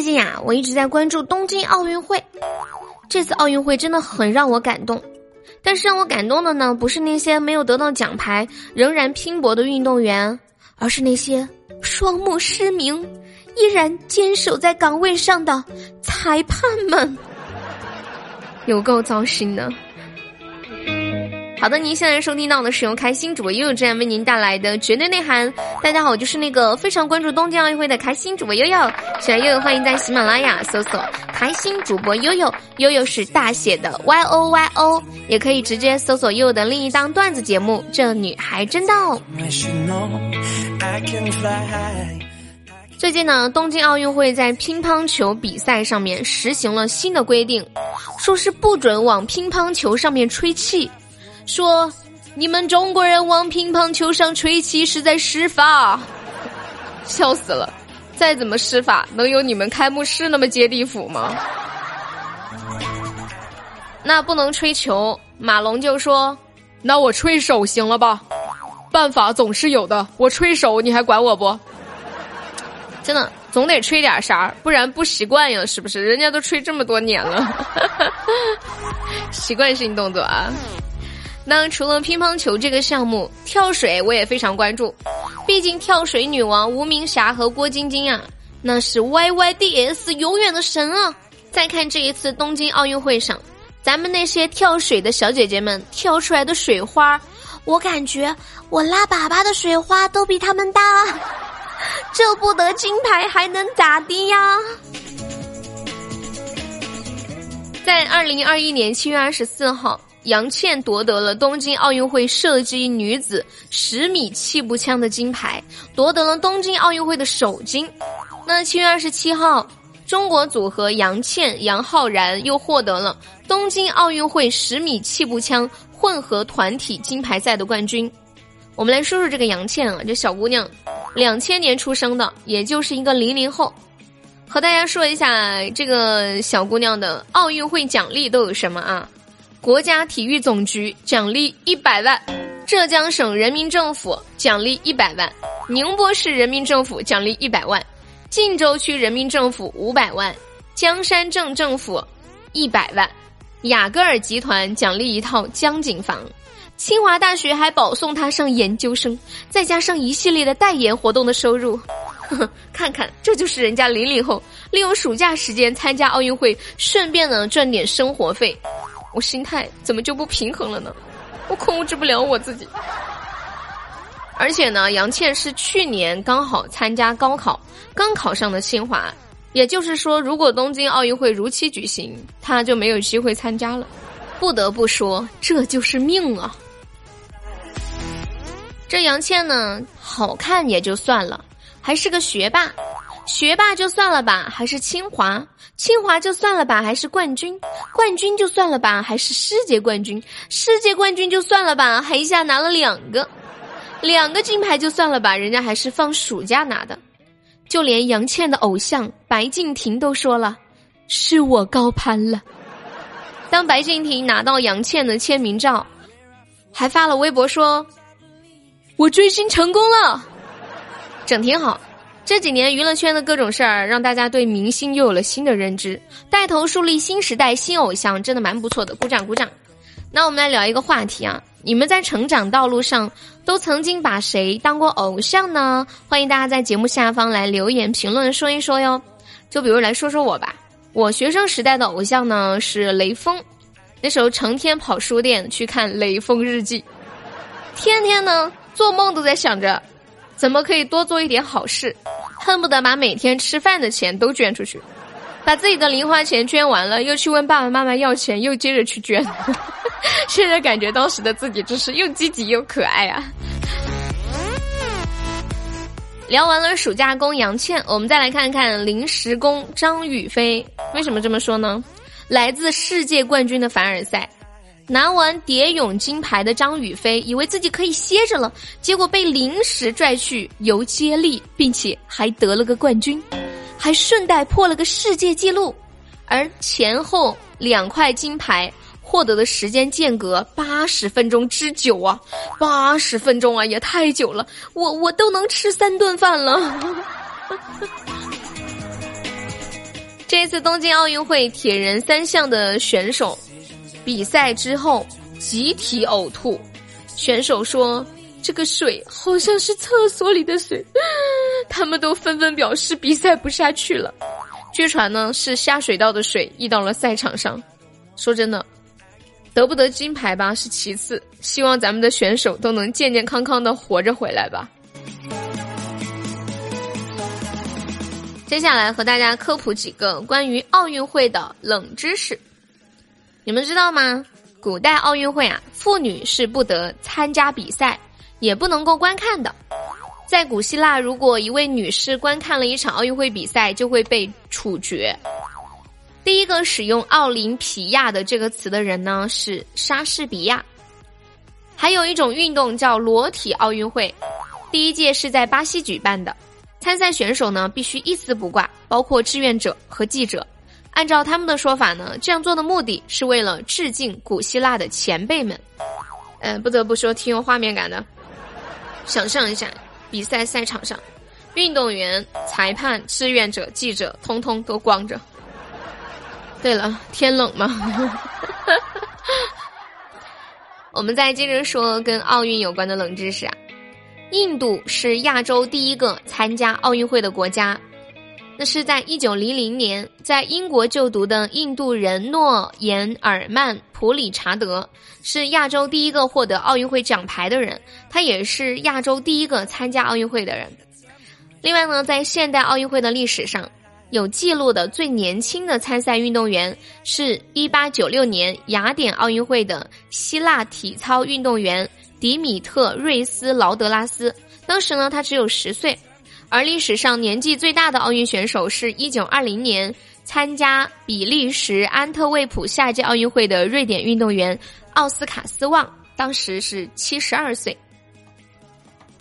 最近呀，我一直在关注东京奥运会。这次奥运会真的很让我感动，但是让我感动的呢，不是那些没有得到奖牌仍然拼搏的运动员，而是那些双目失明依然坚守在岗位上的裁判们，有够糟心的。好的，您现在收听到的是由开心主播悠悠这样为您带来的绝对内涵。大家好，我就是那个非常关注东京奥运会的开心主播悠悠。喜欢悠悠，欢迎在喜马拉雅搜索“开心主播悠悠”，悠悠是大写的 Y O Y O，也可以直接搜索悠悠的另一档段子节目《这女孩真逗》。最近呢，东京奥运会在乒乓球比赛上面实行了新的规定，说是不准往乒乓球上面吹气。说，你们中国人往乒乓球上吹气是在施法，笑死了！再怎么施法，能有你们开幕式那么接地府吗？那不能吹球，马龙就说：“那我吹手行了吧？办法总是有的，我吹手你还管我不？真的，总得吹点啥，不然不习惯呀，是不是？人家都吹这么多年了，习惯性动作啊。”那除了乒乓球这个项目，跳水我也非常关注。毕竟跳水女王吴明霞和郭晶晶啊，那是 Y Y D S 永远的神啊！再看这一次东京奥运会上，咱们那些跳水的小姐姐们跳出来的水花，我感觉我拉粑粑的水花都比他们大。这不得金牌还能咋地呀？在二零二一年七月二十四号。杨倩夺得了东京奥运会射击女子十米气步枪的金牌，夺得了东京奥运会的首金。那七月二十七号，中国组合杨倩、杨浩然又获得了东京奥运会十米气步枪混合团体金牌赛的冠军。我们来说说这个杨倩啊，这小姑娘，两千年出生的，也就是一个零零后。和大家说一下这个小姑娘的奥运会奖励都有什么啊？国家体育总局奖励一百万，浙江省人民政府奖励一百万，宁波市人民政府奖励一百万，晋州区人民政府五百万，江山镇政府一百万，雅戈尔集团奖励一套江景房，清华大学还保送他上研究生，再加上一系列的代言活动的收入，呵呵，看看这就是人家零零后利用暑假时间参加奥运会，顺便呢赚点生活费。我心态怎么就不平衡了呢？我控制不了我自己。而且呢，杨倩是去年刚好参加高考，刚考上的清华，也就是说，如果东京奥运会如期举行，她就没有机会参加了。不得不说，这就是命啊！这杨倩呢，好看也就算了，还是个学霸。学霸就算了吧，还是清华；清华就算了吧，还是冠军；冠军就算了吧，还是世界冠军；世界冠军就算了吧，还一下拿了两个，两个金牌就算了吧，人家还是放暑假拿的。就连杨倩的偶像白敬亭都说了：“是我高攀了。”当白敬亭拿到杨倩的签名照，还发了微博说：“我追星成功了，整挺好。”这几年娱乐圈的各种事儿，让大家对明星又有了新的认知，带头树立新时代新偶像，真的蛮不错的，鼓掌鼓掌。那我们来聊一个话题啊，你们在成长道路上都曾经把谁当过偶像呢？欢迎大家在节目下方来留言评论说一说哟。就比如来说说我吧，我学生时代的偶像呢是雷锋，那时候成天跑书店去看《雷锋日记》，天天呢做梦都在想着，怎么可以多做一点好事。恨不得把每天吃饭的钱都捐出去，把自己的零花钱捐完了，又去问爸爸妈妈要钱，又接着去捐。现在感觉当时的自己真是又积极又可爱啊！聊完了暑假工杨倩，我们再来看看临时工张雨霏。为什么这么说呢？来自世界冠军的凡尔赛。拿完蝶泳金牌的张雨霏以为自己可以歇着了，结果被临时拽去游接力，并且还得了个冠军，还顺带破了个世界纪录。而前后两块金牌获得的时间间隔八十分钟之久啊，八十分钟啊，也太久了，我我都能吃三顿饭了。这次东京奥运会铁人三项的选手比赛之后集体呕吐，选手说这个水好像是厕所里的水，他们都纷纷表示比赛不下去了。据传呢是下水道的水溢到了赛场上。说真的，得不得金牌吧是其次，希望咱们的选手都能健健康康的活着回来吧。接下来和大家科普几个关于奥运会的冷知识。你们知道吗？古代奥运会啊，妇女是不得参加比赛，也不能够观看的。在古希腊，如果一位女士观看了一场奥运会比赛，就会被处决。第一个使用“奥林匹亚”的这个词的人呢，是莎士比亚。还有一种运动叫裸体奥运会，第一届是在巴西举办的。参赛选手呢必须一丝不挂，包括志愿者和记者。按照他们的说法呢，这样做的目的是为了致敬古希腊的前辈们。嗯，不得不说挺有画面感的。想象一下，比赛赛场上，运动员、裁判、志愿者、记者，通通都光着。对了，天冷吗？我们再接着说跟奥运有关的冷知识啊。印度是亚洲第一个参加奥运会的国家，那是在一九零零年，在英国就读的印度人诺言尔曼普里查德是亚洲第一个获得奥运会奖牌的人，他也是亚洲第一个参加奥运会的人。另外呢，在现代奥运会的历史上，有记录的最年轻的参赛运动员是一八九六年雅典奥运会的希腊体操运动员。迪米特·瑞斯劳德拉斯，当时呢他只有十岁，而历史上年纪最大的奥运选手是一九二零年参加比利时安特卫普夏季奥运会的瑞典运动员奥斯卡斯旺，当时是七十二岁。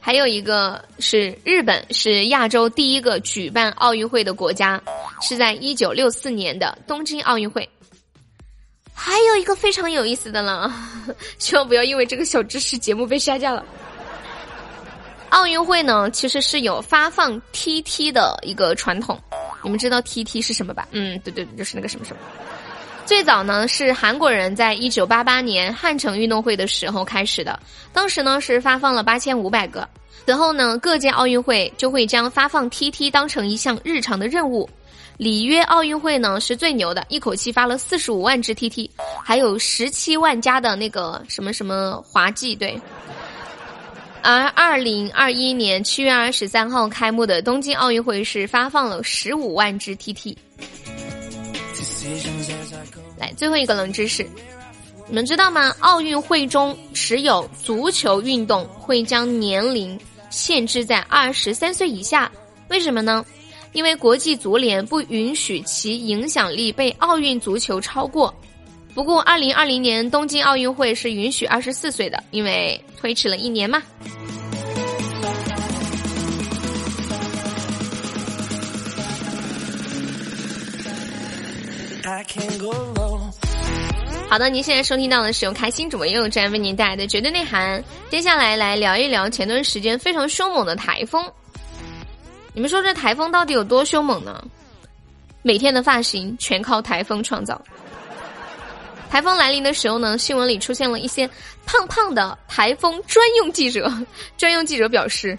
还有一个是日本，是亚洲第一个举办奥运会的国家，是在一九六四年的东京奥运会。还有一个非常有意思的了，希望不要因为这个小知识节目被下架了。奥运会呢，其实是有发放 TT 的一个传统，你们知道 TT 是什么吧？嗯，对对对，就是那个什么什么。最早呢是韩国人在一九八八年汉城运动会的时候开始的，当时呢是发放了八千五百个，此后呢各届奥运会就会将发放 TT 当成一项日常的任务。里约奥运会呢是最牛的，一口气发了四十五万只 TT，还有十七万加的那个什么什么滑稽对。而二零二一年七月二十三号开幕的东京奥运会是发放了十五万只 TT。来，最后一个冷知识，你们知道吗？奥运会中持有足球运动会将年龄限制在二十三岁以下，为什么呢？因为国际足联不允许其影响力被奥运足球超过。不过，二零二零年东京奥运会是允许二十四岁的，因为推迟了一年嘛。好的，您现在收听到的是由开心主播悠悠站为您带来的绝对内涵。接下来来聊一聊前段时间非常凶猛的台风。你们说这台风到底有多凶猛呢？每天的发型全靠台风创造。台风来临的时候呢，新闻里出现了一些胖胖的台风专用记者。专用记者表示，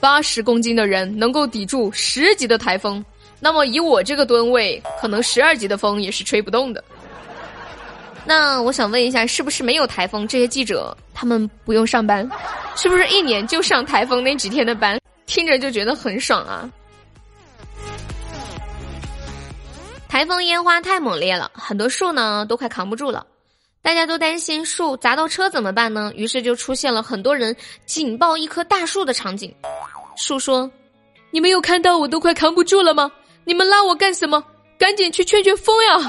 八十公斤的人能够抵住十级的台风，那么以我这个吨位，可能十二级的风也是吹不动的。那我想问一下，是不是没有台风，这些记者他们不用上班？是不是一年就上台风那几天的班？听着就觉得很爽啊！台风烟花太猛烈了，很多树呢都快扛不住了，大家都担心树砸到车怎么办呢？于是就出现了很多人紧抱一棵大树的场景。树说：“你没有看到我都快扛不住了吗？你们拉我干什么？赶紧去劝劝风呀！”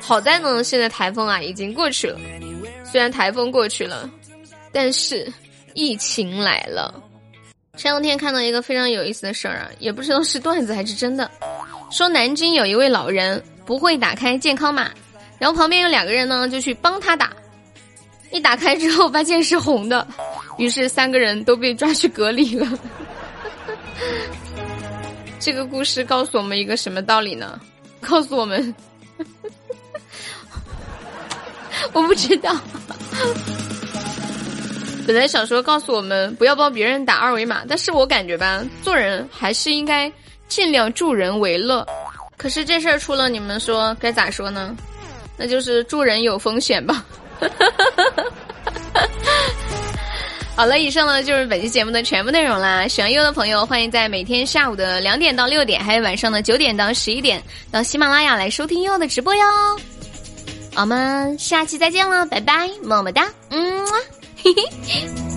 好在呢，现在台风啊已经过去了。虽然台风过去了，但是。疫情来了，前两天看到一个非常有意思的事儿啊，也不知道是段子还是真的。说南京有一位老人不会打开健康码，然后旁边有两个人呢就去帮他打，一打开之后发现是红的，于是三个人都被抓去隔离了。这个故事告诉我们一个什么道理呢？告诉我们，我不知道。本来想说告诉我们不要帮别人打二维码，但是我感觉吧，做人还是应该尽量助人为乐。可是这事儿出了，你们说该咋说呢？那就是助人有风险吧。好了，以上呢就是本期节目的全部内容啦。喜欢优的朋友，欢迎在每天下午的两点到六点，还有晚上的九点到十一点，到喜马拉雅来收听优的直播哟。我们下期再见了，拜拜，么么哒，嗯，嘿 嘿